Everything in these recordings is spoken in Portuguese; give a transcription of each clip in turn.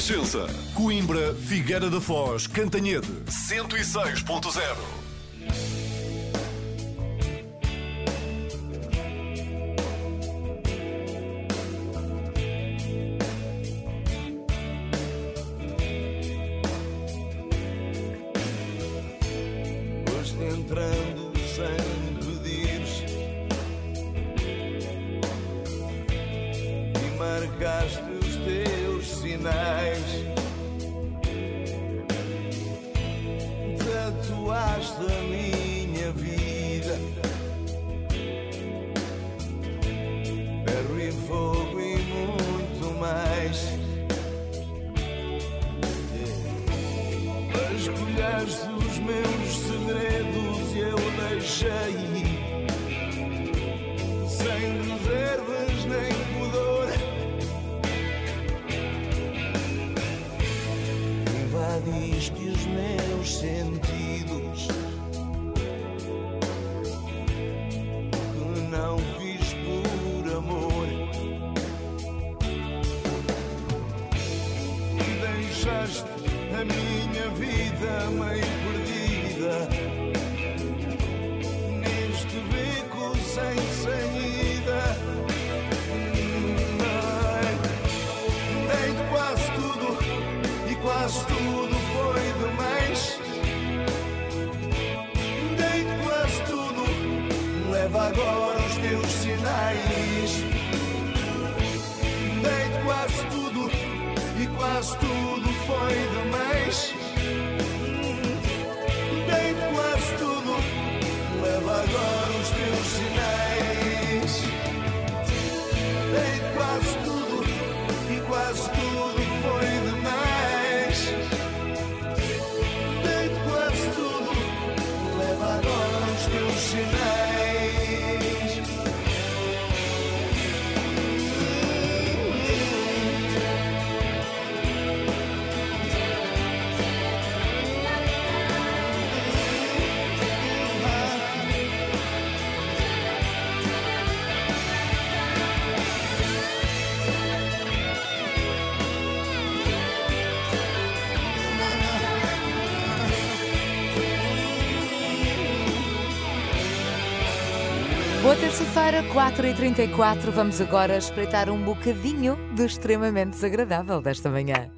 Renascença. Coimbra, Figueira da Foz, Cantanhede. 106.0. terça-feira, 4h34. Vamos agora espreitar um bocadinho do extremamente desagradável desta manhã.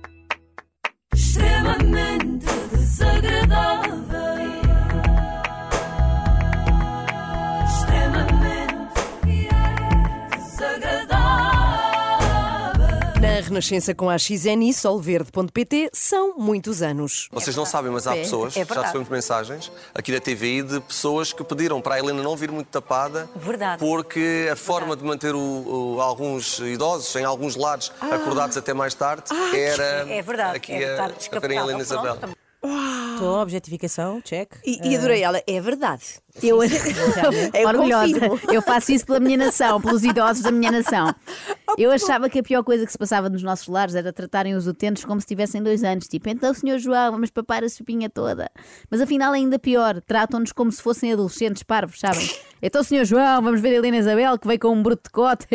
Renascença com a XN e solverde.pt são muitos anos. Vocês não sabem, mas há É, pessoas, é já recebemos mensagens aqui da TVI de pessoas que pediram para a Helena não vir muito tapada. Verdade. Porque a forma de manter o- o- alguns idosos em alguns lares acordados até mais tarde era é verdade, aqui é a, a verem a Helena. Isabel. Pronto. Objetificação, check. E, e adorei ela, é verdade. Eu, orgulhosa. confirmo. Eu faço isso pela minha nação, pelos idosos da minha nação. Eu achava que a pior coisa que se passava nos nossos lares era tratarem os utentes como se tivessem dois anos. Tipo, então, senhor João, vamos papar a sopinha toda. Mas afinal, é ainda pior. Tratam-nos como se fossem adolescentes parvos, sabem? Então, senhor João, vamos ver a Helena Isabel que veio com um bruto de cote.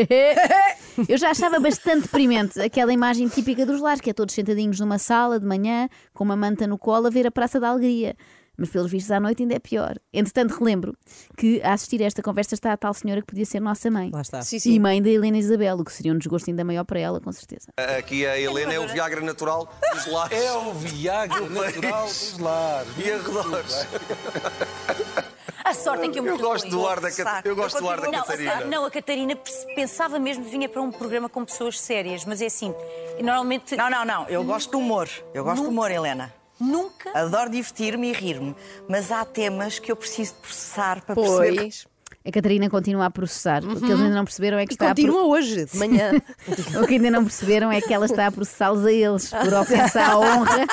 Eu já achava bastante deprimente aquela imagem típica dos lares, que é todos sentadinhos numa sala de manhã, com uma manta no colo, a ver a Praça da Alegria. Mas pelos vistos à noite ainda é pior. Entretanto, relembro que a assistir a esta conversa está a tal senhora que podia ser nossa mãe. Lá está. Sim, E sim. mãe da Helena Isabel, o que seria um desgosto ainda maior para ela, com certeza. Aqui a Helena é o Viagra natural dos lares É o Viagra natural dos lares. e arredores. A sorte em que eu me Eu gosto do ar da. Cat- eu gosto do ar da Não, Catarina. Não, a Catarina pensava mesmo que vinha para um programa com pessoas sérias, mas é assim, normalmente Não, não, não. Eu gosto de humor. Eu gosto de humor, Helena. Nunca Adoro divertir-me e rir-me. Mas há temas que eu preciso de processar para perceber. A Catarina continua a processar. O que eles ainda não perceberam é que E está a pro- continua hoje, de manhã. O que ainda não perceberam é que ela está a processá-los a eles por ofensa à honra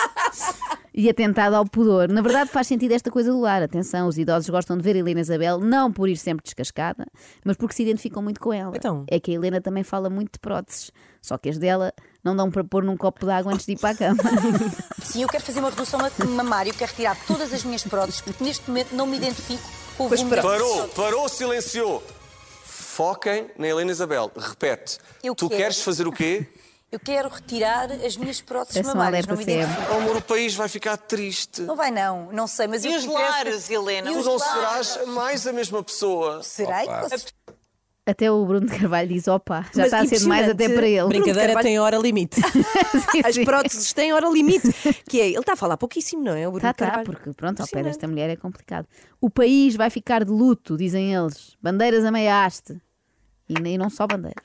e atentado ao pudor. Na verdade, faz sentido esta coisa do lar. Atenção, os idosos gostam de ver a Helena Isabel não por ir sempre descascada, mas porque se identificam muito com ela. Então? É que a Helena também fala muito de próteses, só que as dela não dão para pôr num copo de água antes de ir para a cama. Sim, eu quero fazer uma redução mamária, eu quero retirar todas as minhas próteses, porque neste momento não me identifico o Pois Parou, parou, silenciou. Foquem na Helena Isabel. Repete. Eu tu quero. queres fazer o quê? Eu quero retirar as minhas próteses Parece mamárias. Não me. Oh, amor, o país vai ficar triste. Não vai, não. Não sei, mas E eu os lares, Helena? E Tu os não lares? serás mais a mesma pessoa. Será? Até o Bruno de Carvalho diz: opa, já Mas está a ser demais até para ele. Brincadeira Carvalho- tem hora limite. Sim, As sim. próteses têm hora limite. Que é, ele está a falar pouquíssimo, não é? O Bruno Tá, tá, Carvalho. porque pronto, ao pé desta mulher é complicado. O país vai ficar de luto, dizem eles. Bandeiras a meia haste. E nem não só bandeiras.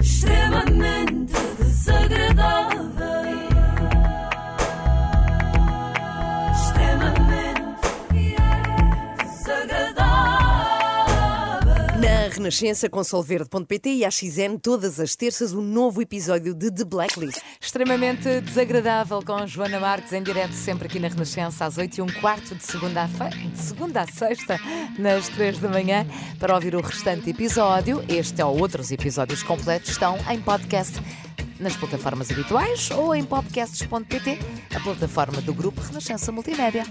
extremamente desagradável. Renascença com solverde.pt e à XN todas as terças um novo episódio de The Blacklist. Extremamente desagradável com Joana Marques em direto sempre aqui na Renascença às 8 e um quarto de segunda a, de segunda a sexta nas 3 da manhã para ouvir o restante episódio. Este ou outros episódios completos estão em podcast nas plataformas habituais ou em podcasts.pt, a plataforma do Grupo Renascença Multimédia.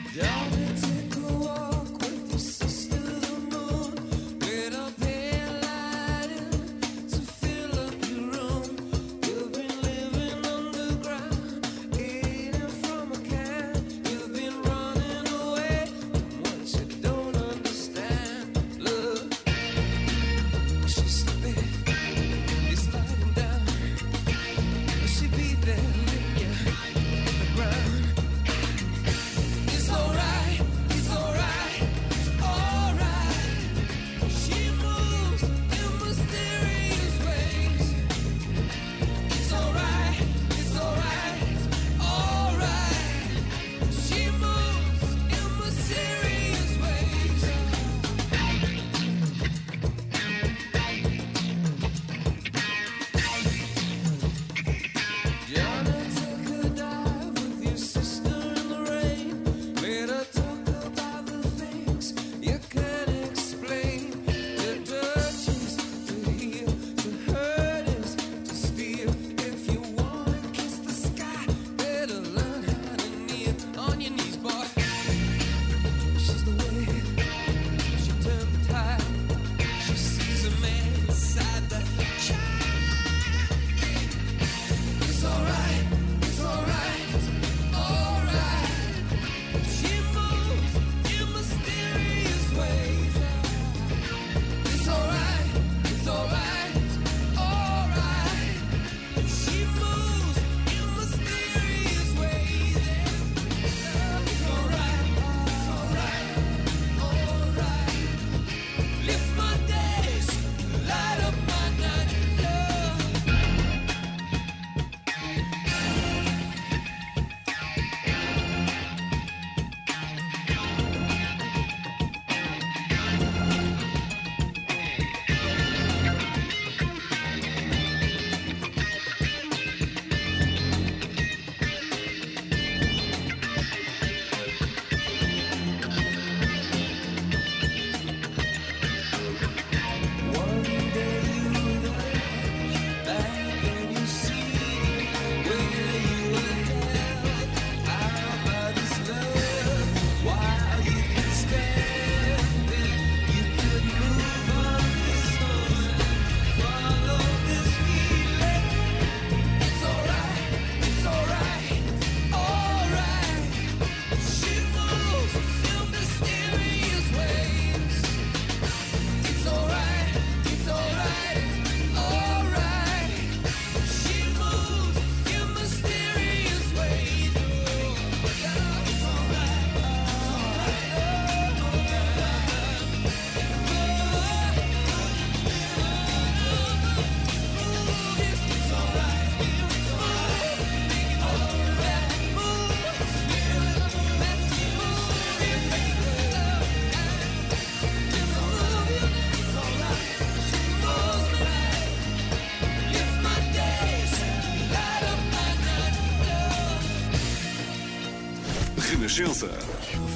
Renascença.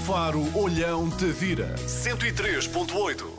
Faro Olhão Tavira. 103.8.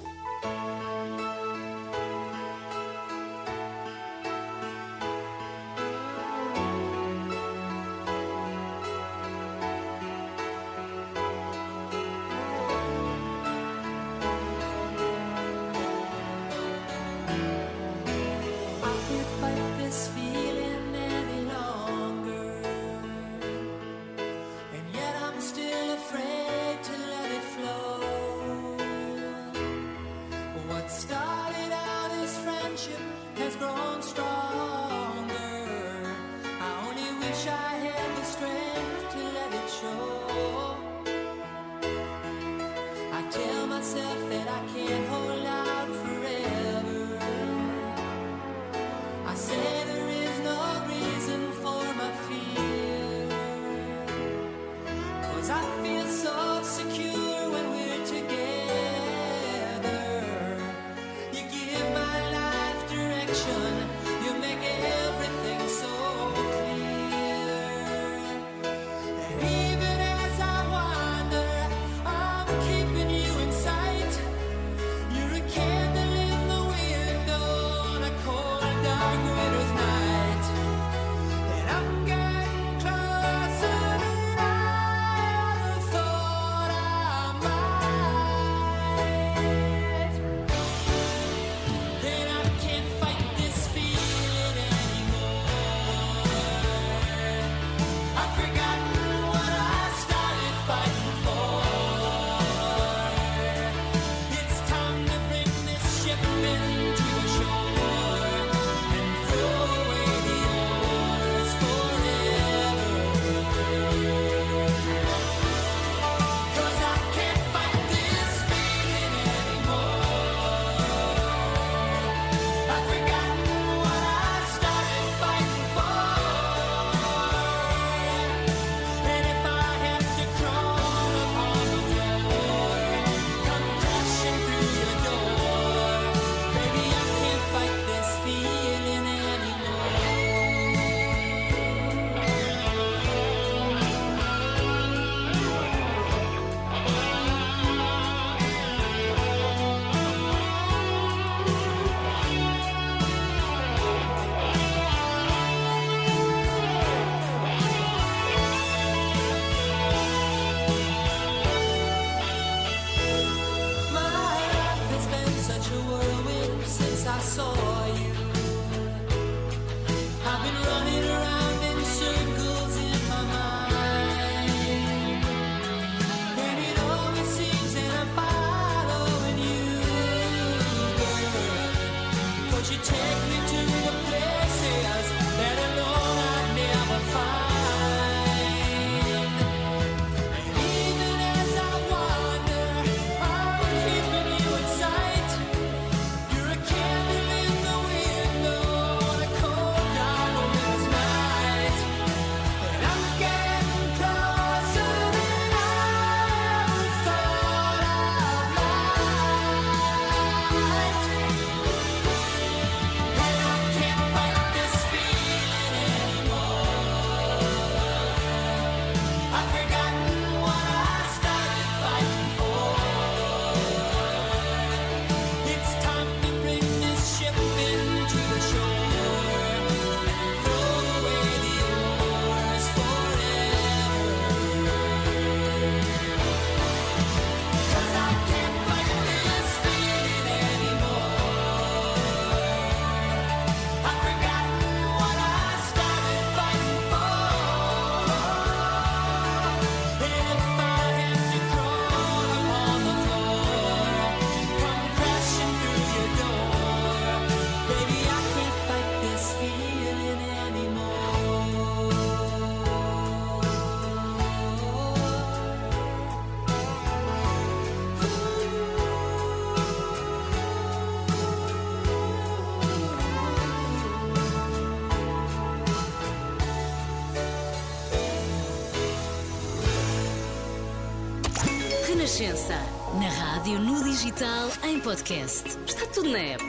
Renascença. Na rádio, no digital, em podcast. Está tudo na app.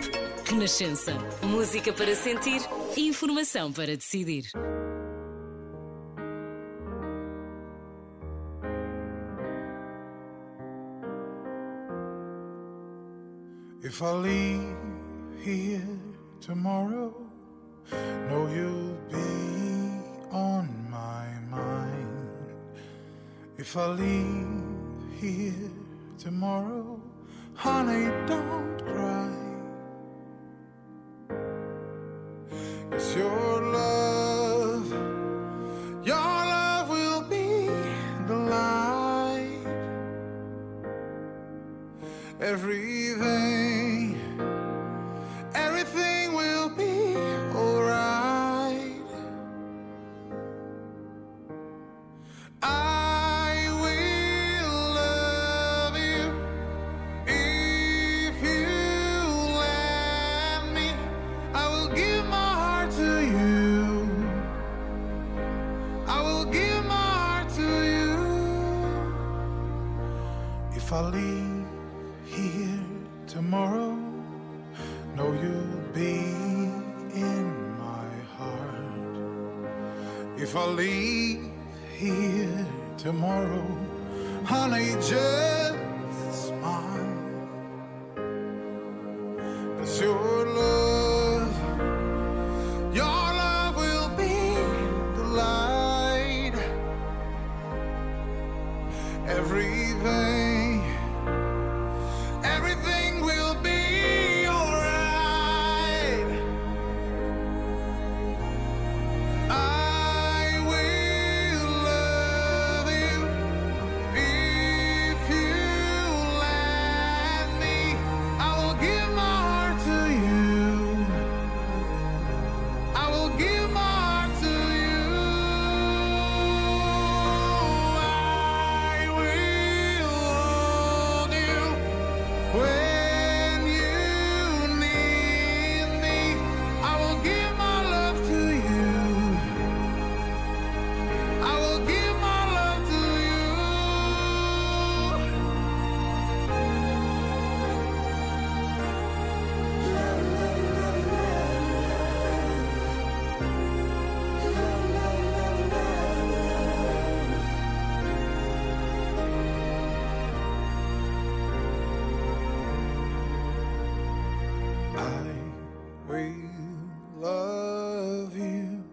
Renascença. Música para sentir, informação para decidir. If I leave here tomorrow, know you'll be on my mind. If I leave here tomorrow. Honey, don't cry. really love you.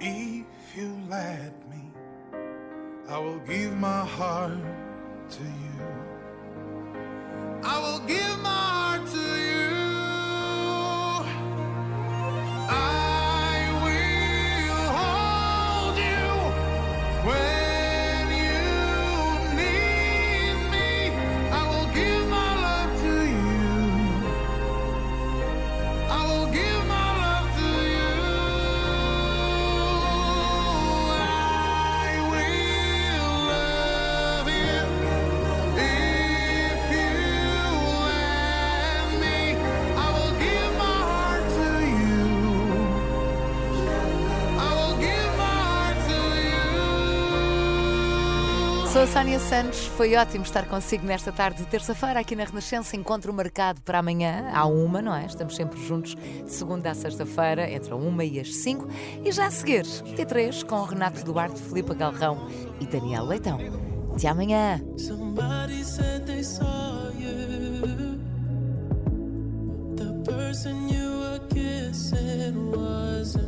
If you let me, I will give my heart Sónia Santos, foi ótimo estar consigo nesta tarde de terça-feira aqui na Renascença. Encontro marcado para amanhã, à uma, não é? Estamos sempre juntos, de segunda à sexta-feira, entre a uma e as cinco. E já a seguir, T3 com Renato Duarte, Filipe Galrão e Daniel Leitão. Até amanhã! person you were kissing wasn't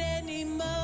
Anymore.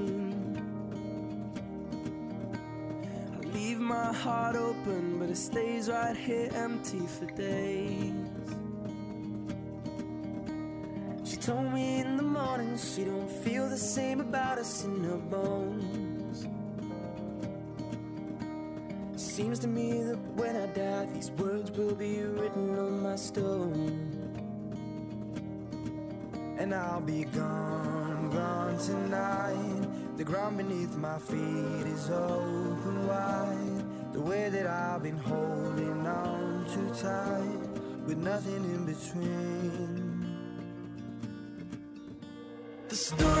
my heart open, but it stays right here empty for days. She told me in the morning she don't feel the same about us in her bones. Seems to me that when I die, these words will be written on my stone. And I'll be gone, gone tonight. The ground beneath my feet is open wide. The way that I've been holding on too tight, with nothing in between. The story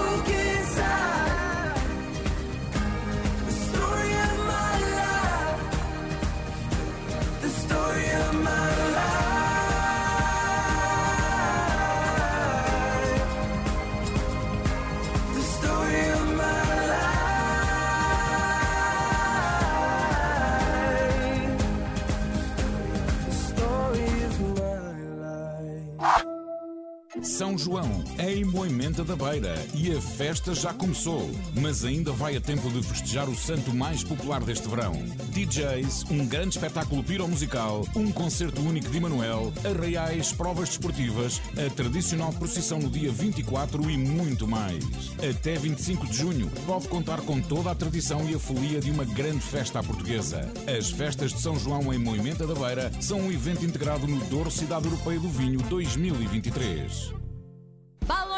João, em Moimenta da Beira, e a festa já começou, mas ainda vai a tempo de festejar o santo mais popular deste verão. DJs, um grande espetáculo piromusical, um concerto único de Emanuel, arraiais, provas desportivas, a tradicional procissão no dia 24 e muito mais. Até 25 de junho, pode contar com toda a tradição e a folia de uma grande festa à portuguesa. As festas de São João em Moimenta da Beira são um evento integrado no Douro Cidade Europeia do Vinho 2023.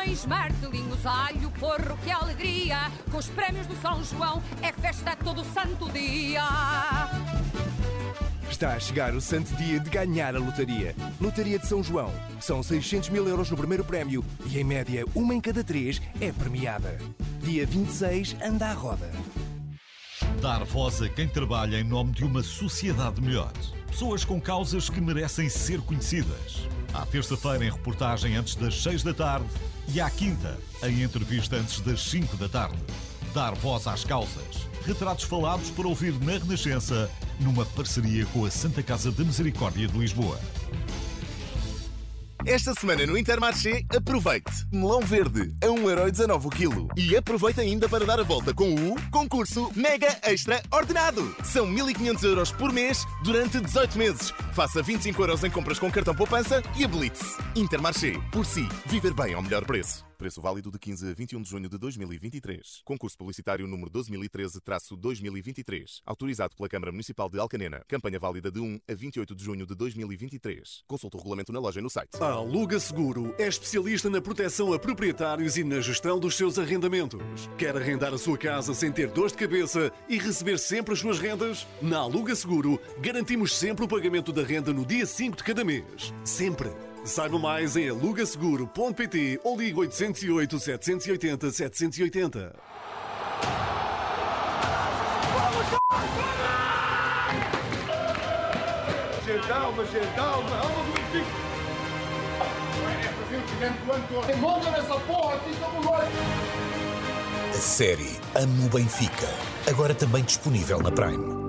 Balões, martelinhos, alho, porro, que alegria! Com os prémios do São João é festa todo o santo dia! Está a chegar o santo dia de ganhar a lotaria. Lotaria de São João. São 600 mil euros no primeiro prémio e, em média, uma em cada três é premiada. Dia 26, anda à roda. Dar voz a quem trabalha em nome de uma sociedade melhor. Pessoas com causas que merecem ser conhecidas. À terça-feira, em reportagem antes das 6 da tarde e à quinta, em entrevista antes das 5 da tarde. Dar voz às causas. Retratos falados para ouvir na Renascença, numa parceria com a Santa Casa da Misericórdia de Lisboa. Esta semana no Intermarché, aproveite. Melão verde a 1,19€ o quilo. E aproveite ainda para dar a volta com o concurso Mega Extra Ordenado. São 1.500 euros por mês durante 18 meses. Faça 25 euros em compras com cartão poupança e habilite-se. Intermarché. Por si, viver bem ao melhor preço. Preço válido de 15 a 21 de junho de 2023. Concurso publicitário número 2013-2023. Autorizado pela Câmara Municipal de Alcanena. Campanha válida de 1 a 28 de junho de 2023. Consulte o regulamento na loja e no site. A Aluga Seguro é especialista na proteção a proprietários e na gestão dos seus arrendamentos. Quer arrendar a sua casa sem ter dor de cabeça e receber sempre as suas rendas? Na Aluga Seguro, garantimos sempre o pagamento da renda no dia 5 de cada mês. Sempre. Saiba mais em alugaseguro.pt ou ligue 808 780 780. Gente, calma, gente, calma. Calma do Benfica. É fazer o gigante do ano todo. Monta nessa porra, aqui somos nós. A série Amo Benfica, agora também disponível na Prime.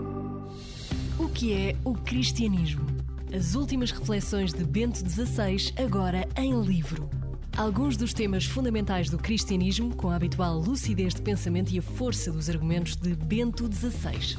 O que é o cristianismo? As últimas reflexões de Bento XVI, agora em livro. Alguns dos temas fundamentais do cristianismo, com a habitual lucidez de pensamento e a força dos argumentos de Bento XVI.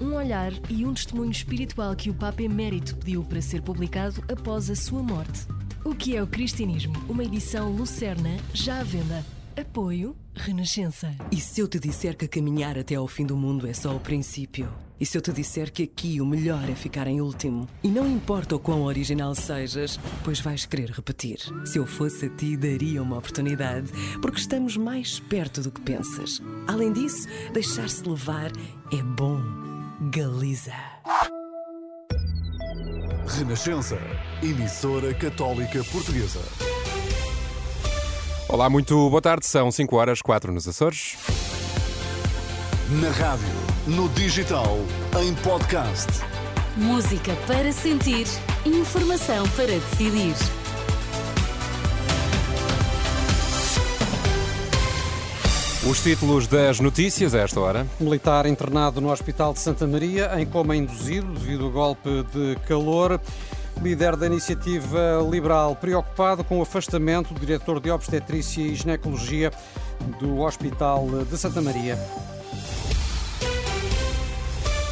Um olhar e um testemunho espiritual que o Papa Emérito pediu para ser publicado após a sua morte. O que é o cristianismo? Uma edição lucerna, já à venda. Apoio Renascença. E se eu te disser que caminhar até ao fim do mundo é só o princípio? E se eu te disser que aqui o melhor é ficar em último? E não importa o quão original sejas, pois vais querer repetir. Se eu fosse a ti, daria uma oportunidade, porque estamos mais perto do que pensas. Além disso, deixar-se levar é bom. Galiza. Renascença, emissora católica portuguesa. Olá, muito boa tarde. São 5 horas, 4 nos Açores. Na rádio, no digital, em podcast. Música para sentir, informação para decidir. Os títulos das notícias a esta hora. Militar internado no Hospital de Santa Maria em coma induzido devido ao golpe de calor. Líder da iniciativa liberal preocupado com o afastamento do diretor de obstetrícia e ginecologia do Hospital de Santa Maria.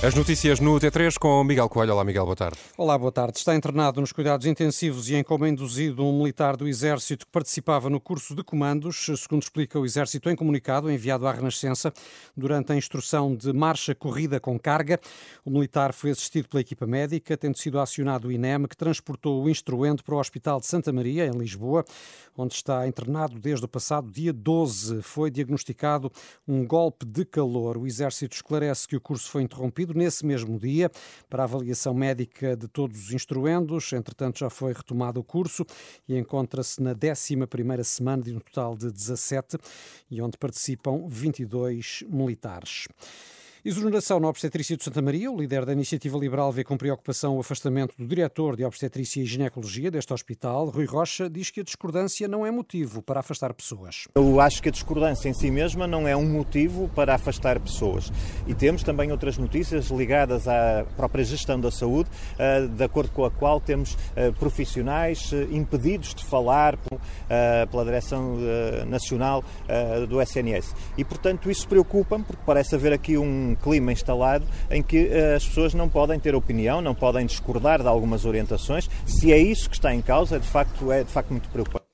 As notícias no T3 com Miguel Coelho. Olá, Miguel, boa tarde. Olá, boa tarde. Está internado nos cuidados intensivos e em coma induzido um militar do Exército que participava no curso de comandos, segundo explica o Exército em comunicado enviado à Renascença durante a instrução de marcha-corrida com carga. O militar foi assistido pela equipa médica, tendo sido acionado o INEM, que transportou o instruente para o Hospital de Santa Maria, em Lisboa, onde está internado desde o passado dia 12. Foi diagnosticado um golpe de calor. O Exército esclarece que o curso foi interrompido nesse mesmo dia para avaliação médica de todos os instruendos. Entretanto, já foi retomado o curso e encontra-se na 11ª semana de um total de 17 e onde participam 22 militares. Exoneração na obstetrícia de Santa Maria. O líder da Iniciativa Liberal vê com preocupação o afastamento do diretor de obstetrícia e ginecologia deste hospital. Rui Rocha diz que a discordância não é motivo para afastar pessoas. Eu acho que a discordância em si mesma não é um motivo para afastar pessoas. E temos também outras notícias ligadas à própria gestão da saúde, eh, de acordo com a qual temos eh, profissionais eh, impedidos de falar pela Direção Nacional do SNS. E, portanto, isso preocupa-me, porque parece haver aqui um clima instalado em que as pessoas não podem ter opinião, não podem discordar de algumas orientações. Se é isso que está em causa, de facto, é de facto muito preocupante.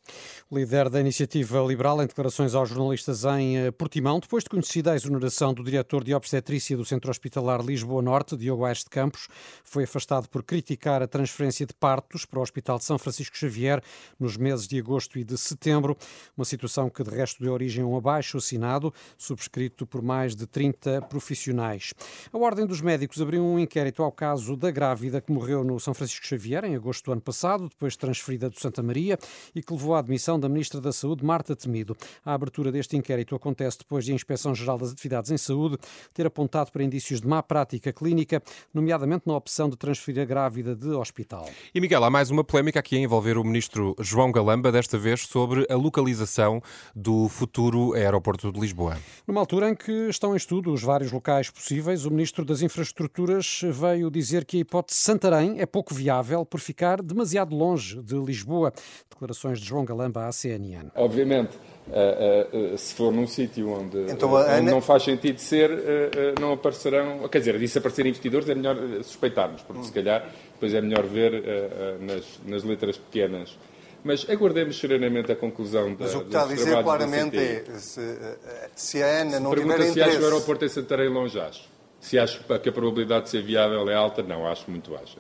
Líder da Iniciativa Liberal em declarações aos jornalistas em eh, Portimão, depois de conhecida a exoneração do diretor de obstetrícia do Centro Hospitalar Lisboa Norte, Diogo Aires de Campos, foi afastado por criticar a transferência de partos para o Hospital de São Francisco Xavier nos meses de agosto e de setembro, uma situação que de resto deu origem a um abaixo assinado, subscrito por mais de 30 profissionais. A Ordem dos Médicos abriu um inquérito ao caso da grávida que morreu no São Francisco Xavier em agosto do ano passado, depois transferida do Santa Maria e que levou à admissão da Ministra da Saúde, Marta Temido. A abertura deste inquérito acontece depois de a Inspeção-Geral das Atividades em Saúde ter apontado para indícios de má prática clínica, nomeadamente na opção de transferir a grávida de hospital. E Miguel, há mais uma polémica aqui a envolver o Ministro João Galamba, desta vez sobre a localização do futuro aeroporto de Lisboa. Numa altura em que estão em estudo os vários locais possíveis, o Ministro das Infraestruturas veio dizer que a hipótese Santarém é pouco viável por ficar demasiado longe de Lisboa. Declarações de João Galamba à CNN. Obviamente, uh, uh, se for num sítio onde, Então, uh, a onde Ana- não faz sentido ser, uh, uh, não aparecerão. Quer dizer, se aparecerem investidores é melhor suspeitarmos, porque se calhar depois é melhor ver uh, uh, nas, nas letras pequenas. Mas aguardemos serenamente a conclusão da, Mas o que está a dizer claramente é se, eh, se a Ana não Pergunta tiver se acho que o interesse. aeroporto em Santarém longe acho. Se acho que a probabilidade de ser viável é alta, não, acho muito baixa.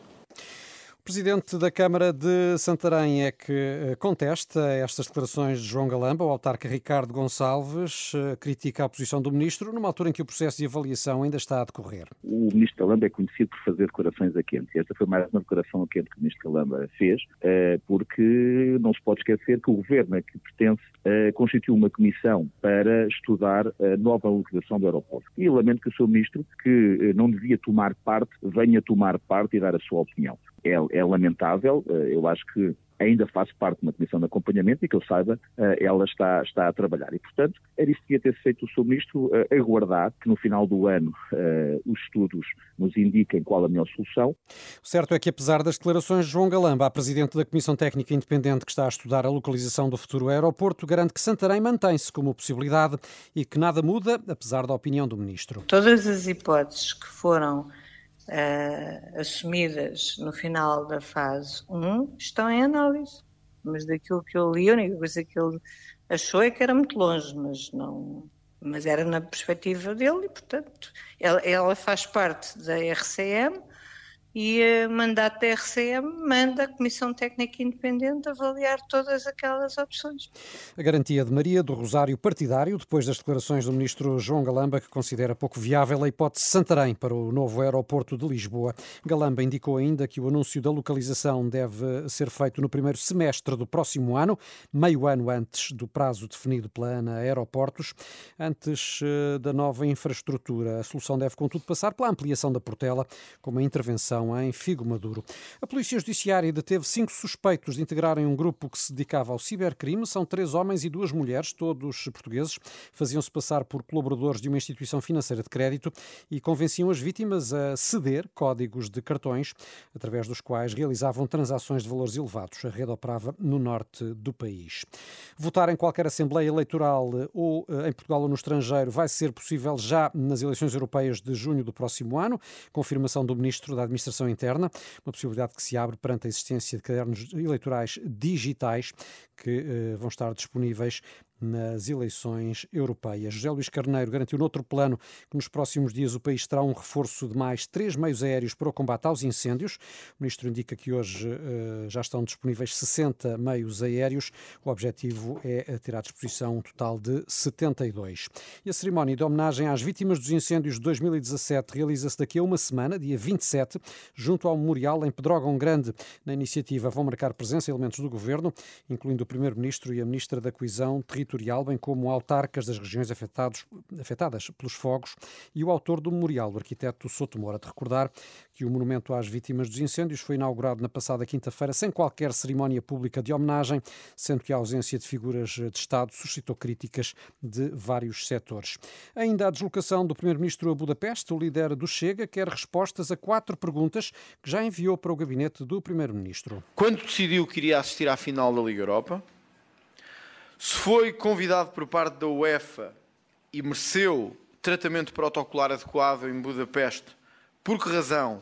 O Presidente da Câmara de Santarém é que eh, contesta estas declarações de João Galamba. O autarca Ricardo Gonçalves eh, critica a posição do Ministro numa altura em que o processo de avaliação ainda está a decorrer. O ministro Calamba é conhecido por fazer declarações a quente. Esta foi mais uma declaração a quente que o ministro Calamba fez, eh, porque não se pode esquecer que o governo a que pertence constituiu uma comissão para estudar a nova localização do aeroporto. E lamento que o seu ministro, que não devia tomar parte, venha tomar parte e dar a sua opinião. É, é lamentável, eh, eu acho que ainda faz parte de uma comissão de acompanhamento e que eu saiba, eh, ela está, está a trabalhar. E, portanto, era isso que devia ter feito o seu ministro, eh, aguardar que no final do ano os estudos nos indiquem qual a melhor solução. O certo é que, apesar das declarações de João Galamba, a Presidente da Comissão Técnica Independente que está a estudar a localização do futuro aeroporto, garante que Santarém mantém-se como possibilidade e que nada muda, apesar da opinião do Ministro. Todas as hipóteses que foram eh, assumidas no final da fase 1 estão em análise. Mas daquilo que eu li, a única coisa que ele achou é que era muito longe, mas não. Mas era na perspectiva dele e, portanto, ela, ela faz parte da RCM e o mandato da RCM manda a Comissão Técnica Independente avaliar todas aquelas opções. A garantia de Maria do Rosário partidário, depois das declarações do ministro João Galamba, que considera pouco viável a hipótese Santarém para o novo aeroporto de Lisboa. Galamba indicou ainda que o anúncio da localização deve ser feito no primeiro semestre do próximo ano, meio ano antes do prazo definido pela ANA Aeroportos, antes eh, da nova infraestrutura. A solução deve, contudo, passar pela ampliação da Portela, com uma intervenção em Figo Maduro. A Polícia Judiciária deteve cinco suspeitos de integrarem um grupo que se dedicava ao cibercrime. São três homens e duas mulheres, todos portugueses. Faziam-se passar por colaboradores de uma instituição financeira de crédito e convenciam as vítimas a ceder códigos de cartões, através dos quais realizavam transações de valores elevados. A rede operava no norte do país. Votar em qualquer Assembleia Eleitoral ou eh, em Portugal ou no estrangeiro vai ser possível já nas eleições europeias de junho do próximo ano. Confirmação do Ministro da Administração Interna, uma possibilidade que se abre perante a existência de cadernos eleitorais digitais que eh, vão estar disponíveis nas eleições europeias. José Luís Carneiro garantiu noutro plano que nos próximos dias o país terá um reforço de mais três meios aéreos para o combate aos incêndios. O ministro indica que hoje eh, já estão disponíveis 60 meios aéreos. O objetivo é eh, ter à disposição um total de 72. E a cerimónia de homenagem às vítimas dos incêndios de 2017 realiza-se daqui a uma semana, dia 27, junto ao Memorial em Pedrógão Grande. Na iniciativa vão marcar presença elementos do governo, incluindo o primeiro-ministro e a ministra da Coesão Territorial bem como autarcas das regiões afetados, afetadas pelos fogos e o autor do memorial, o arquiteto Soto Moura. De recordar que o monumento às vítimas dos incêndios foi inaugurado na passada quinta-feira sem qualquer cerimónia pública de homenagem, sendo que a ausência de figuras de Estado suscitou críticas de vários setores. Ainda a deslocação do Primeiro-Ministro a Budapeste, o líder do Chega quer respostas a quatro perguntas que já enviou para o gabinete do Primeiro-Ministro. Quando decidiu que iria assistir à final da Liga Europa? Se foi convidado por parte da UEFA e mereceu tratamento protocolar adequado em Budapeste, por que razão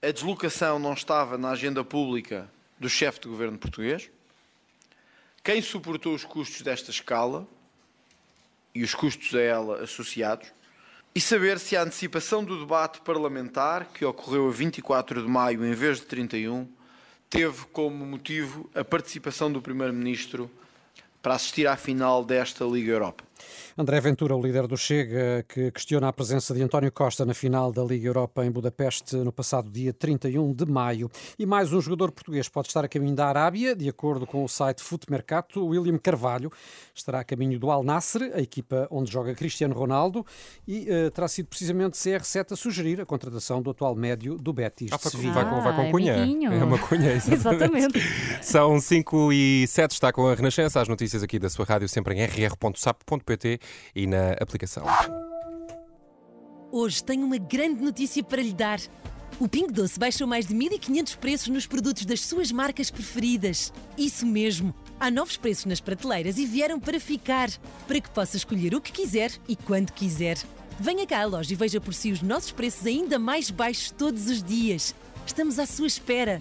a deslocação não estava na agenda pública do chefe de governo português? Quem suportou os custos desta escala e os custos a ela associados? E saber se a antecipação do debate parlamentar, que ocorreu a 24 de maio em vez de 31, teve como motivo a participação do Primeiro-Ministro para assistir à final desta Liga Europa. André Ventura, o líder do Chega, que questiona a presença de António Costa na final da Liga Europa em Budapeste no passado dia 31 de maio. E mais um jogador português pode estar a caminho da Arábia, de acordo com o site Futmercato. William Carvalho estará a caminho do Al Nasser, a equipa onde joga Cristiano Ronaldo, e uh, terá sido precisamente CR7 a sugerir a contratação do atual médio do Betis. Ah, vai, vai, com, vai com é cunha. amiguinho. É uma cunha, exatamente. Exatamente. São 5 e 7, está com a Renascença. As notícias aqui da sua rádio sempre em rr.sap.pt e na aplicação. Hoje tenho uma grande notícia para lhe dar. O Pingo Doce baixou mais de 1500 preços nos produtos das suas marcas preferidas. Isso mesmo! Há novos preços nas prateleiras e vieram para ficar, para que possa escolher o que quiser e quando quiser. Venha cá à loja e veja por si os nossos preços ainda mais baixos todos os dias. Estamos à sua espera.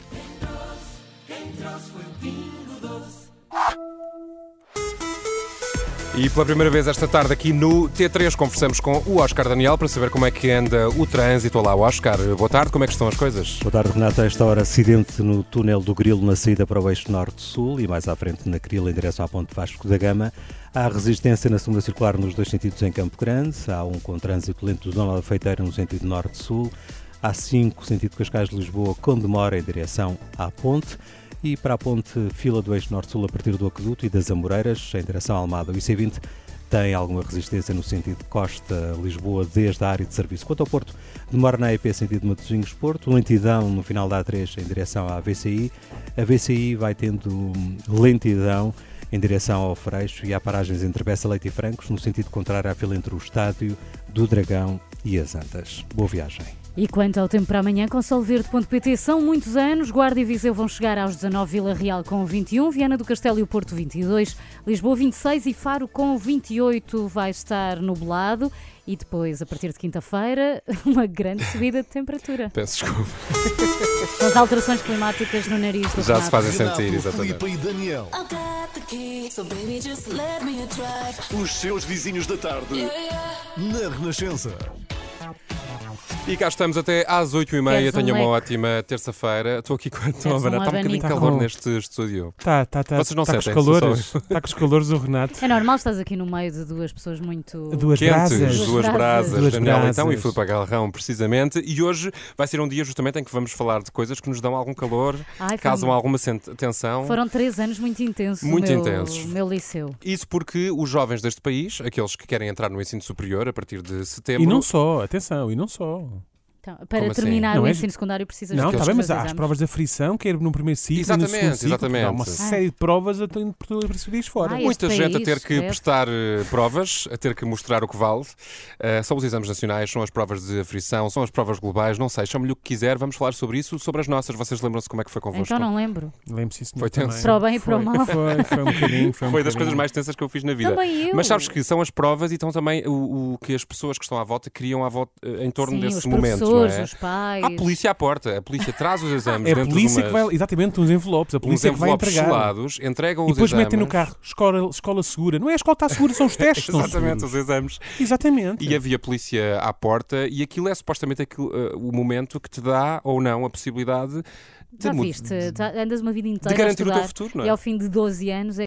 Quem trouxe foi o Pingo Doce. E pela primeira vez esta tarde aqui no T3 conversamos com o Oscar Daniel para saber como é que anda o trânsito. Olá, Oscar. Boa tarde, como é que estão as coisas? Boa tarde, Renato. A esta hora, acidente no túnel do Grilo na saída para o eixo norte-sul e mais à frente na Crila em direção à Ponte Vasco da Gama. Há resistência na segunda circular nos dois sentidos em Campo Grande. Há um com trânsito lento do Dona da Feiteira no sentido norte-sul. Há cinco sentido Cascais de Lisboa com demora em direção à ponte e para a ponte fila do eixo norte-sul a partir do Aqueduto e das Amoreiras, em direção à Almada. O IC20 tem alguma resistência no sentido Costa-Lisboa desde a área de serviço. Quanto ao Porto, demora na EP sentido Matosinhos-Porto, lentidão no final da A3 em direção à VCI. A VCI vai tendo lentidão em direção ao Freixo e há paragens entre Bessa Leite e Francos, no sentido contrário à fila entre o Estádio do Dragão e as Antas. Boa viagem. E quanto ao tempo para amanhã, com solverde.pt são muitos anos. Guarda e Viseu vão chegar aos 19, Vila Real com 21, Viana do Castelo e o Porto 22, Lisboa 26 e Faro com 28 vai estar nublado. E depois, a partir de quinta-feira, uma grande subida de temperatura. Peço desculpa. Com as alterações climáticas no nariz do Já se fazem sentir, exatamente. Filipe e Daniel. Os seus vizinhos da tarde. Na Renascença. E cá estamos até às 8h30. Queres um Tenha uma ótima terça-feira. Estou aqui com a Queres tua um Está um bocadinho de calor Tá neste estúdio. Tá, tá, tá. Vocês não tá com os sentem? Está com os calores o Renato. É normal, estás aqui no meio de duas pessoas muito. Duas Quentes, brasas. duas brasas, Duas Daniel brasas. então e Filipe Galrão, precisamente. E hoje vai ser um dia justamente em que vamos falar de coisas que nos dão algum calor, Ai, foi causam muito- alguma tensão. Foram três anos muito intensos. Muito meu, intensos. no meu liceu. Isso porque os jovens deste país, aqueles que querem entrar no ensino superior a partir de setembro. E não só, atenção, e não só. Então, para Como assim? terminar Não o é- ensino secundário precisas Não, de está bem, mas há as exames. provas da frição, quer no primeiro ciclo e no Exatamente, segundo ciclo. exatamente. Há uma Ah. série de provas a ter por esse dias fora. Ai, Muita gente a país, ter que deve. prestar eh, provas, a ter que mostrar o que vale. Eh, são os exames nacionais, são as provas de aflição, são as provas globais, não sei, chame-lhe o que quiser, vamos falar sobre isso, sobre as nossas. Vocês lembram-se como é que foi convosco? Então não lembro. Lembro-se isso Foi tenso. Para o bem e para o Foi, mal. Foi, foi um bocadinho. Foi, um Foi das coisas mais tensas que eu fiz na vida. Também eu. Mas sabes que são as provas e então também o, o que as pessoas que estão à volta criam à volta, eh, em torno Sim, desse os momento. Professores, é? os pais. Há polícia à porta, a polícia traz os exames É a polícia de que umas, vai, exatamente, uns envelopes. A uns polícia que vai envelopes entregar. entregam E os depois exames. metem no carro, escola, escola segura. Não é a escola está segura, são os testes. são Exatamente, os exames. Exatamente. E havia polícia à porta e aquilo é supostamente aquilo, eh, o momento que te dá ou não a possibilidade de Já viste? Já andas uma vida inteira a garantir o teu futuro, não é? E ao fim de 12 anos é